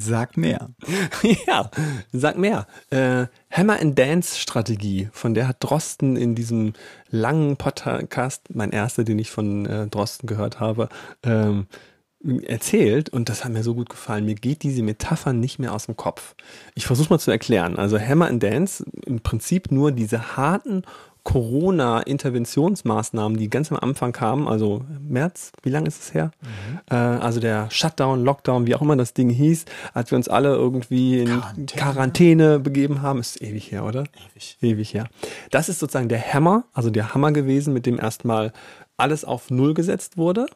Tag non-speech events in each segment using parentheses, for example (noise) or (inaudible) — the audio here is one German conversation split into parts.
Sag mehr. (laughs) ja, sag mehr. Äh, Hammer and Dance Strategie, von der hat Drosten in diesem langen Podcast, mein erster, den ich von äh, Drosten gehört habe, ähm, erzählt und das hat mir so gut gefallen. Mir geht diese Metapher nicht mehr aus dem Kopf. Ich versuche mal zu erklären. Also Hammer and Dance, im Prinzip nur diese harten Corona-Interventionsmaßnahmen, die ganz am Anfang kamen, also März, wie lange ist es her? Mhm. Äh, also der Shutdown, Lockdown, wie auch immer das Ding hieß, als wir uns alle irgendwie in Quarantäne, Quarantäne begeben haben, ist ewig her, oder? Ewig. Ewig her. Das ist sozusagen der Hammer, also der Hammer gewesen, mit dem erstmal alles auf Null gesetzt wurde.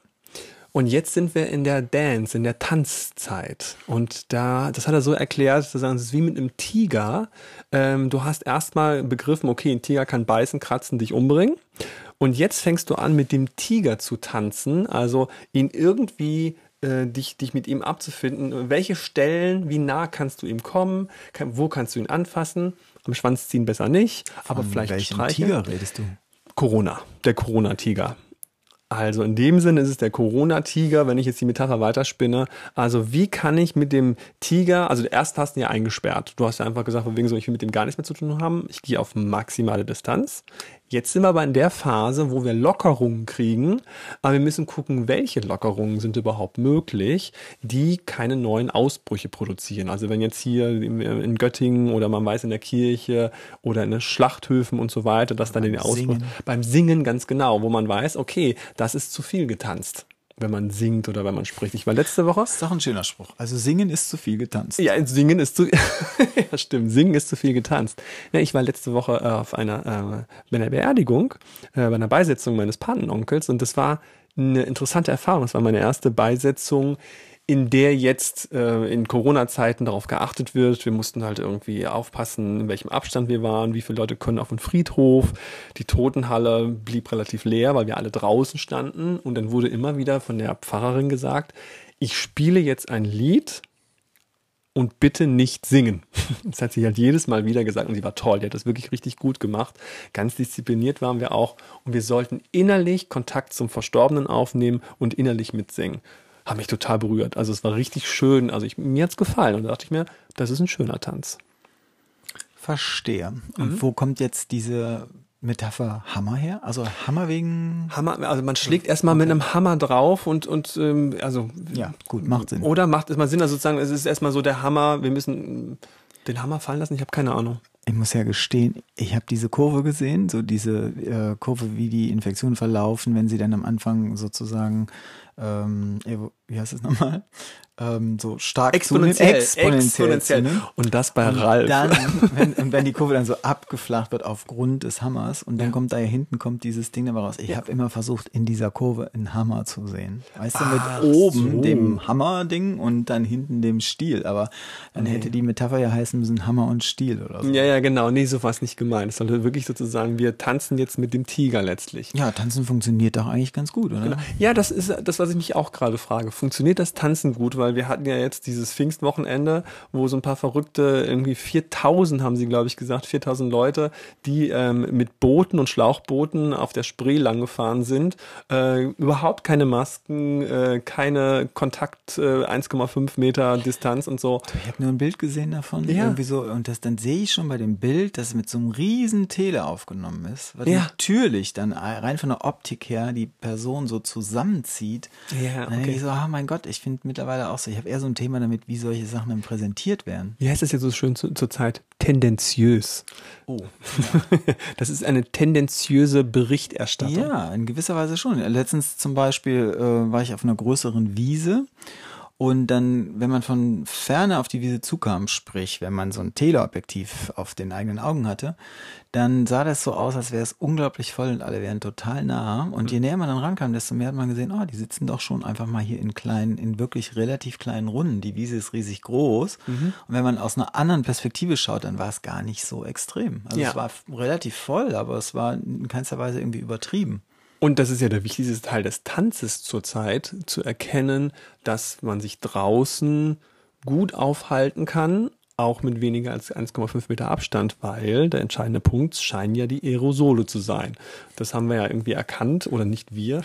Und jetzt sind wir in der Dance, in der Tanzzeit. Und da, das hat er so erklärt, das ist wie mit einem Tiger. Ähm, du hast erstmal begriffen, okay, ein Tiger kann beißen, kratzen, dich umbringen. Und jetzt fängst du an, mit dem Tiger zu tanzen, also ihn irgendwie äh, dich, dich mit ihm abzufinden. Welche Stellen, wie nah kannst du ihm kommen? Kann, wo kannst du ihn anfassen? Am Schwanz ziehen besser nicht, Von aber vielleicht welchem streicheln. Tiger redest du? Corona, der Corona-Tiger. Also in dem Sinne ist es der Corona-Tiger, wenn ich jetzt die Metapher weiterspinne. Also wie kann ich mit dem Tiger, also erst hast du ihn ja eingesperrt. Du hast ja einfach gesagt, wegen so, ich will mit dem gar nichts mehr zu tun haben. Ich gehe auf maximale Distanz. Jetzt sind wir aber in der Phase, wo wir Lockerungen kriegen, aber wir müssen gucken, welche Lockerungen sind überhaupt möglich, die keine neuen Ausbrüche produzieren. Also wenn jetzt hier in Göttingen oder man weiß in der Kirche oder in den Schlachthöfen und so weiter, dass dann den Ausbruch beim Singen ganz genau, wo man weiß, okay, das ist zu viel getanzt, wenn man singt oder wenn man spricht. Ich war letzte Woche Das ist doch ein schöner Spruch. Also singen ist zu viel getanzt. ja, Singen ist zu, (laughs) ja stimmt, Singen ist zu viel getanzt. Ja, ich war letzte Woche äh, auf einer, äh, bei einer Beerdigung, äh, bei einer Beisetzung meines Patenonkels und das war eine interessante Erfahrung. Das war meine erste Beisetzung, in der jetzt äh, in Corona-Zeiten darauf geachtet wird. Wir mussten halt irgendwie aufpassen, in welchem Abstand wir waren, wie viele Leute können auf den Friedhof. Die Totenhalle blieb relativ leer, weil wir alle draußen standen. Und dann wurde immer wieder von der Pfarrerin gesagt, ich spiele jetzt ein Lied, und bitte nicht singen. (laughs) Das hat sie halt jedes Mal wieder gesagt und sie war toll. Die hat das wirklich richtig gut gemacht. Ganz diszipliniert waren wir auch und wir sollten innerlich Kontakt zum Verstorbenen aufnehmen und innerlich mitsingen. Hat mich total berührt. Also es war richtig schön. Also ich, mir hat's gefallen und da dachte ich mir, das ist ein schöner Tanz. Verstehe. Und Mhm. wo kommt jetzt diese Metapher Hammer her? Also Hammer wegen. Hammer, also man schlägt erstmal mit einem Hammer drauf und, und ähm, also Ja, gut, macht Sinn. oder macht es mal Sinn, also sozusagen, es ist erstmal so der Hammer, wir müssen den Hammer fallen lassen, ich habe keine Ahnung. Ich muss ja gestehen, ich habe diese Kurve gesehen, so diese äh, Kurve, wie die Infektionen verlaufen, wenn sie dann am Anfang sozusagen, ähm, wie heißt es nochmal, ähm, so stark Exponentiell, exponentiell, exponentiell. zunehmen. Und das bei Und Ralf. Dann, (laughs) wenn, und wenn die Kurve dann so abgeflacht wird aufgrund des Hammers und dann Ja. kommt da ja hinten kommt dieses Ding dabei raus. Ich habe immer versucht, in dieser Kurve einen Hammer zu sehen. Weißt du, mit Ach oben so. dem Hammer-Ding und dann hinten dem Stiel. Aber dann hätte die Metapher ja heißen müssen Hammer und Stiel oder so. Ja, ja, genau. Nee, so war es nicht gemeint. Es sollte wirklich sozusagen, wir tanzen jetzt mit dem Tiger letztlich. Ja, Tanzen funktioniert doch eigentlich ganz gut, oder? Ja, das ist das, was ich mich auch gerade frage. Funktioniert das Tanzen gut? Weil wir hatten ja jetzt dieses Pfingstwochenende, wo so ein paar Verrückte, irgendwie 4000 haben sie, glaube ich, gesagt, 4000 Leute, die ähm, mit Booten und Schlauchbooten auf der Spree langgefahren sind. Äh, überhaupt keine Masken, äh, keine Kontakt, äh, 1,5 Meter Distanz und so. Ich habe nur ein Bild gesehen davon, Ja. irgendwie so, und das dann sehe ich schon bei dem Bild, dass es mit so einem riesen Tele aufgenommen ist, was Ja. natürlich dann rein von der Optik her die Person so zusammenzieht. Ja, Dann denke okay. ich so, ah mein Gott, ich finde mittlerweile auch so, ich habe eher so ein Thema damit, wie solche Sachen dann präsentiert werden. Wie heißt das jetzt so schön zu, zur Zeit? Tendenziös. Oh. (laughs) Das ist eine tendenziöse Berichterstattung. Ja, in gewisser Weise schon. Letztens zum Beispiel äh, war ich auf einer größeren Wiese Und dann, wenn man von ferne auf die Wiese zukam, sprich, wenn man so ein Teleobjektiv auf den eigenen Augen hatte, dann sah das so aus, als wäre es unglaublich voll und alle wären total nah. Und je näher man dann rankam, desto mehr hat man gesehen, oh, die sitzen doch schon einfach mal hier in kleinen, in wirklich relativ kleinen Runden. Die Wiese ist riesig groß. Mhm. Und wenn man aus einer anderen Perspektive schaut, dann war es gar nicht so extrem. Also ja. es war relativ voll, aber es war in keinster Weise irgendwie übertrieben. Und das ist ja der wichtigste Teil des Tanzes zurzeit, zu erkennen, dass man sich draußen gut aufhalten kann, auch mit weniger als 1,5 Meter Abstand, weil der entscheidende Punkt scheinen ja die Aerosole zu sein. Das haben wir ja irgendwie erkannt, oder nicht wir.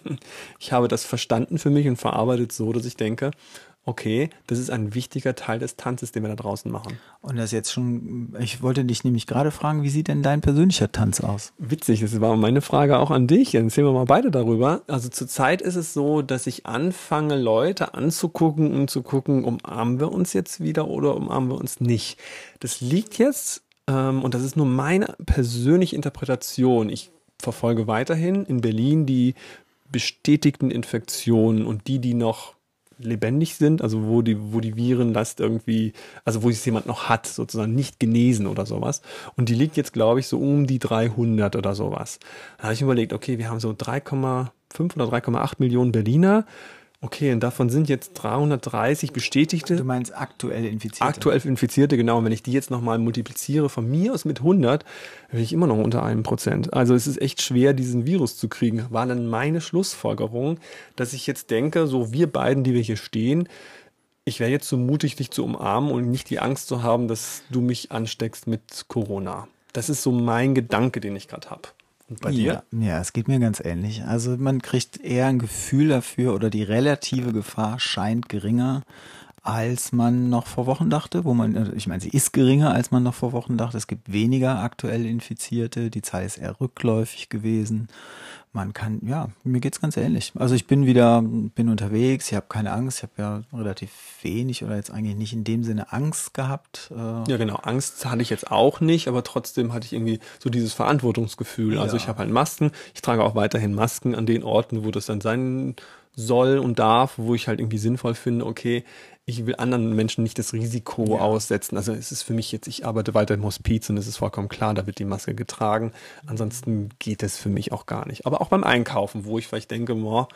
(laughs) ich habe das verstanden für mich und verarbeitet so, dass ich denke, okay, das ist ein wichtiger Teil des Tanzes, den wir da draußen machen. Und das jetzt schon, ich wollte dich nämlich gerade fragen, wie sieht denn dein persönlicher Tanz aus? Witzig, das war meine Frage auch an dich. Dann erzählen wir mal beide darüber. Also zurzeit ist es so, dass ich anfange, Leute anzugucken und zu gucken, umarmen wir uns jetzt wieder oder umarmen wir uns nicht. Das liegt jetzt, ähm, und das ist nur meine persönliche Interpretation. Ich verfolge weiterhin in Berlin die bestätigten Infektionen und die, die noch lebendig sind, also wo die, wo die Virenlast irgendwie, also wo es jemand noch hat, sozusagen nicht genesen oder sowas. Und die liegt jetzt, glaube ich, so um die 300 oder sowas. Da habe ich überlegt, okay, wir haben so 3,5 oder 3,8 Millionen Berliner. Okay, und davon sind jetzt 330 bestätigte. Du meinst aktuell Infizierte? Aktuell Infizierte, genau. Und wenn ich die jetzt nochmal multipliziere von mir aus mit 100, bin ich immer noch unter einem Prozent. Also es ist echt schwer, diesen Virus zu kriegen. War dann meine Schlussfolgerung, dass ich jetzt denke, so wir beiden, die wir hier stehen, ich wäre jetzt so mutig, dich zu umarmen und nicht die Angst zu haben, dass du mich ansteckst mit Corona. Das ist so mein Gedanke, den ich gerade habe. Und bei? Ja, ja, es geht mir ganz ähnlich. Also man kriegt eher ein Gefühl dafür oder die relative Gefahr scheint geringer, als man noch vor Wochen dachte, wo man, also ich meine, sie ist geringer, als man noch vor Wochen dachte. Es gibt weniger aktuell Infizierte, die Zahl ist eher rückläufig gewesen man kann, ja, mir geht's ganz ähnlich. Also ich bin wieder, bin unterwegs, ich habe keine Angst, ich habe ja relativ wenig oder jetzt eigentlich nicht in dem Sinne Angst gehabt. Äh ja, genau, Angst hatte ich jetzt auch nicht, aber trotzdem hatte ich irgendwie so dieses Verantwortungsgefühl. Also ja. Ich habe halt Masken, ich trage auch weiterhin Masken an den Orten, wo das dann sein soll und darf, wo ich halt irgendwie sinnvoll finde, okay, ich will anderen Menschen nicht das Risiko ja. aussetzen. Also es ist für mich jetzt, ich arbeite weiter im Hospiz und es ist vollkommen klar, da wird die Maske getragen. Ansonsten geht es für mich auch gar nicht. Aber auch beim Einkaufen, wo ich vielleicht denke, boah,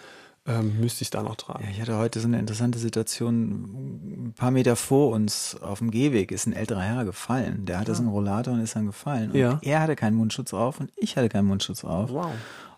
ähm, müsste ich da noch tragen. Ja, ich hatte heute so eine interessante Situation. Ein paar Meter vor uns auf dem Gehweg ist ein älterer Herr gefallen. Der hatte ja. so einen Rollator und ist dann gefallen. Und ja. er hatte keinen Mundschutz auf und ich hatte keinen Mundschutz auf. Wow.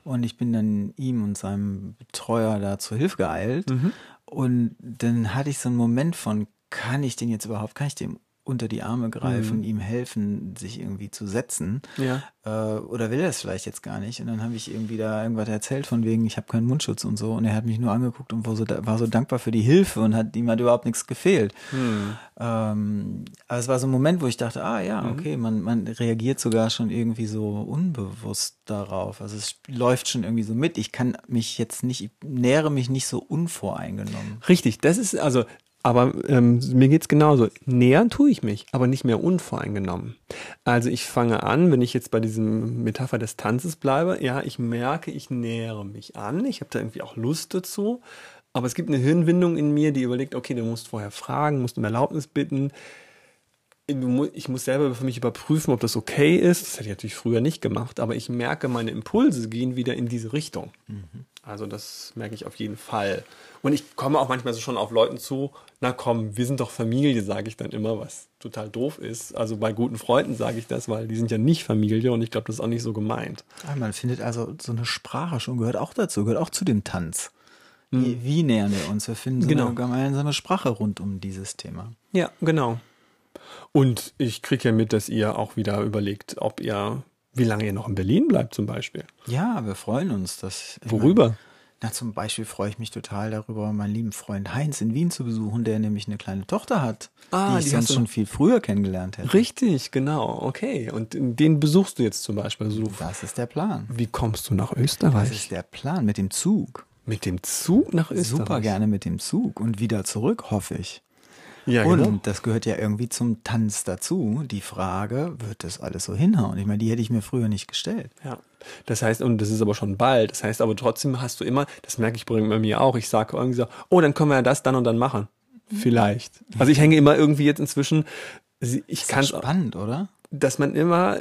Und ich bin dann ihm und seinem Betreuer da zur Hilfe geeilt. Mhm. Und dann hatte ich so einen Moment von, kann ich den jetzt überhaupt, kann ich dem unter die Arme greifen, mhm. ihm helfen, sich irgendwie zu setzen. Ja. Äh, oder will er es vielleicht jetzt gar nicht? Und dann habe ich irgendwie da irgendwas erzählt von wegen, ich habe keinen Mundschutz und so. Und er hat mich nur angeguckt und war so, war so dankbar für die Hilfe und hat ihm hat überhaupt nichts gefehlt. Mhm. Ähm, aber es war so ein Moment, wo ich dachte, ah ja, mhm. okay, man, man reagiert sogar schon irgendwie so unbewusst darauf. Also es läuft schon irgendwie so mit. Ich kann mich jetzt nicht, ich nähere mich nicht so unvoreingenommen. Richtig, das ist also aber ähm, mir geht's genauso. Nähern tue ich mich, aber nicht mehr unvoreingenommen. Also ich fange an, wenn ich jetzt bei diesem Metapher des Tanzes bleibe, ja, ich merke, ich nähere mich an, ich habe da irgendwie auch Lust dazu, aber es gibt eine Hirnwindung in mir, die überlegt, okay, du musst vorher fragen, musst um Erlaubnis bitten. Ich muss selber für mich überprüfen, ob das okay ist. Das hätte ich natürlich früher nicht gemacht, aber ich merke, meine Impulse gehen wieder in diese Richtung. Mhm. Also das merke ich auf jeden Fall. Und ich komme auch manchmal so schon auf Leuten zu, na komm, wir sind doch Familie, sage ich dann immer, was total doof ist. Also bei guten Freunden sage ich das, weil die sind ja nicht Familie und ich glaube, das ist auch nicht so gemeint. Ah, man findet also so eine Sprache schon, gehört auch dazu, gehört auch zu dem Tanz. Wie, hm. wie nähern wir uns? Wir finden so genau. eine gemeinsame Sprache rund um dieses Thema. Ja, genau. Und ich kriege ja mit, dass ihr auch wieder überlegt, ob ihr wie lange ihr noch in Berlin bleibt zum Beispiel. Ja, wir freuen uns. Dass, Worüber? Meine, na, zum Beispiel freue ich mich total darüber, meinen lieben Freund Heinz in Wien zu besuchen, der nämlich eine kleine Tochter hat, ah, die ich die sonst schon viel früher kennengelernt hätte. Richtig, genau, okay. Und den besuchst du jetzt zum Beispiel. Also das ist der Plan. Wie kommst du nach Österreich? Das ist der Plan, mit dem Zug. Mit dem Zug nach Österreich? Super gerne mit dem Zug und wieder zurück, hoffe ich. Ja, Und genau. das gehört ja irgendwie zum Tanz dazu. Die Frage, wird das alles so hinhauen? Ich meine, die hätte ich mir früher nicht gestellt. Ja. Das heißt, und das ist aber schon bald. Das heißt aber trotzdem hast du immer, das merke ich bei mir auch, ich sage irgendwie so, oh, dann können wir ja das dann und dann machen. Vielleicht. Also ich hänge immer irgendwie jetzt inzwischen, ich kann Spannend, oder? dass man immer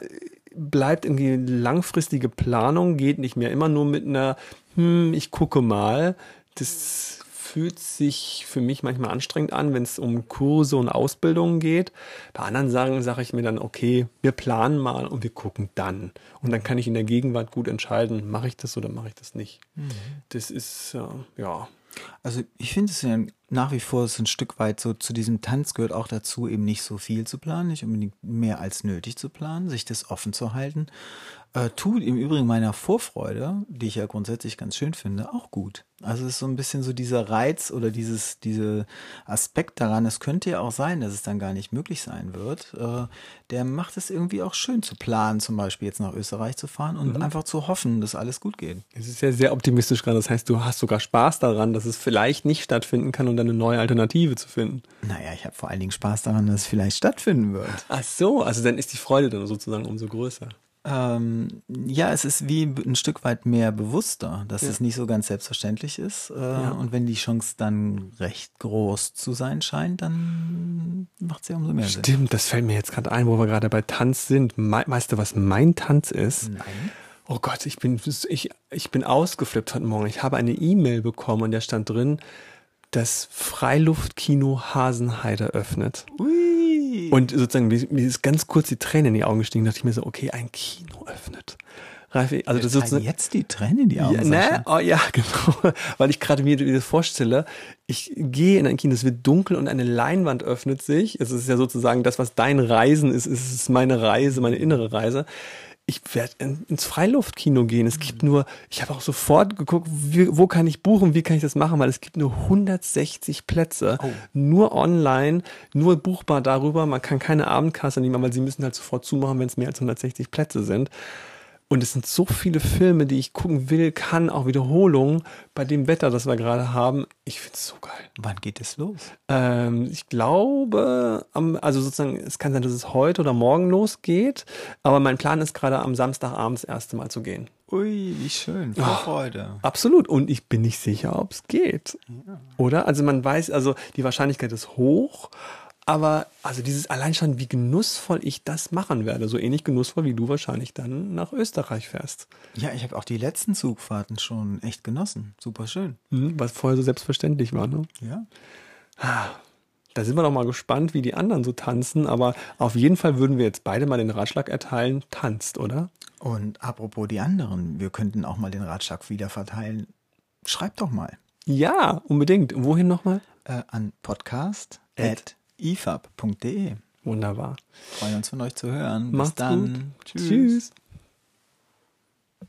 bleibt irgendwie langfristige Planung, geht nicht mehr immer nur mit einer, hm, ich gucke mal. Das fühlt sich für mich manchmal anstrengend an, wenn es um Kurse und Ausbildungen geht. Bei anderen Sagen sage ich mir dann, okay, wir planen mal und wir gucken dann. Und dann kann ich in der Gegenwart gut entscheiden, mache ich das oder mache ich das nicht. Das ist, äh, ja, Also ich finde es ja nach wie vor so ein Stück weit so zu diesem Tanz gehört auch dazu, eben nicht so viel zu planen, nicht unbedingt mehr als nötig zu planen, sich das offen zu halten. Äh, tut im Übrigen meiner Vorfreude, die ich ja grundsätzlich ganz schön finde, auch gut. Also es ist so ein bisschen so dieser Reiz oder dieses, diese Aspekt daran, es könnte ja auch sein, dass es dann gar nicht möglich sein wird. Äh, der macht es irgendwie auch schön zu planen, zum Beispiel jetzt nach Österreich zu fahren und einfach zu hoffen, dass alles gut geht. Es ist ja sehr optimistisch gerade. Das heißt, du hast sogar Spaß daran, dass es vielleicht nicht stattfinden kann und dann eine neue Alternative zu finden. Naja, ich habe vor allen Dingen Spaß daran, dass es vielleicht stattfinden wird. Ach so, also dann ist die Freude dann sozusagen umso größer. Ähm, ja, es ist wie ein Stück weit mehr bewusster, dass Ja. es nicht so ganz selbstverständlich ist. Äh, Und wenn die Chance dann recht groß zu sein scheint, dann macht es ja umso mehr Sinn. Stimmt, das fällt mir jetzt gerade ein, wo wir gerade bei Tanz sind. Me weißt du, was mein Tanz ist? Nein. Oh Gott, ich bin, ich, ich bin ausgeflippt heute Morgen. Ich habe eine E-Mail bekommen und da stand drin, das Freiluftkino Hasenheide öffnet. Ui. Und sozusagen, mir mir ist ganz kurz die Träne in die Augen gestiegen, dachte ich mir so, okay, ein Kino öffnet. Ralf, also das ist jetzt die Tränen in die Augen. ja, ne? Oh ja, (laughs) genau. Weil ich gerade mir das vorstelle, ich gehe in ein Kino, es wird dunkel und eine Leinwand öffnet sich. Es ist ja sozusagen das, was dein Reisen ist, es ist meine Reise, meine innere Reise. Ich werde in, ins Freiluftkino gehen. Es gibt nur, ich habe auch sofort geguckt, wie, wo kann ich buchen, wie kann ich das machen, weil es gibt nur 160 Plätze. Oh. Nur online, nur buchbar darüber. Man kann keine Abendkasse nehmen, weil sie müssen halt sofort zumachen, wenn es mehr als 160 Plätze sind. Und es sind so viele Filme, die ich gucken will, kann, auch Wiederholungen bei dem Wetter, das wir gerade haben. Ich finde es so geil. Wann geht es los? Ähm, ich glaube, am, also sozusagen, es kann sein, dass es heute oder morgen losgeht, aber mein Plan ist gerade am Samstagabend das erste Mal zu gehen. Ui, wie schön. Voll Ah. Freude. Absolut. Und ich bin nicht sicher, ob es geht. Oder? Also man weiß, also die Wahrscheinlichkeit ist hoch, aber also dieses allein schon, wie genussvoll ich das machen werde, so ähnlich genussvoll, wie du wahrscheinlich dann nach Österreich fährst. Ja, ich habe auch die letzten Zugfahrten schon echt genossen. Super schön. Mhm, Was vorher so selbstverständlich war, ne? Ja. Da sind wir doch mal gespannt, wie die anderen so tanzen, aber auf jeden Fall würden wir jetzt beide mal den Ratschlag erteilen, tanzt, oder? Und apropos die anderen, wir könnten auch mal den Ratschlag wieder verteilen. Schreibt doch mal Ja, unbedingt. Wohin nochmal? äh, an podcast At. ifab.de. Wunderbar. Freuen uns von euch zu hören. Bis Macht's dann. gut. Tschüss.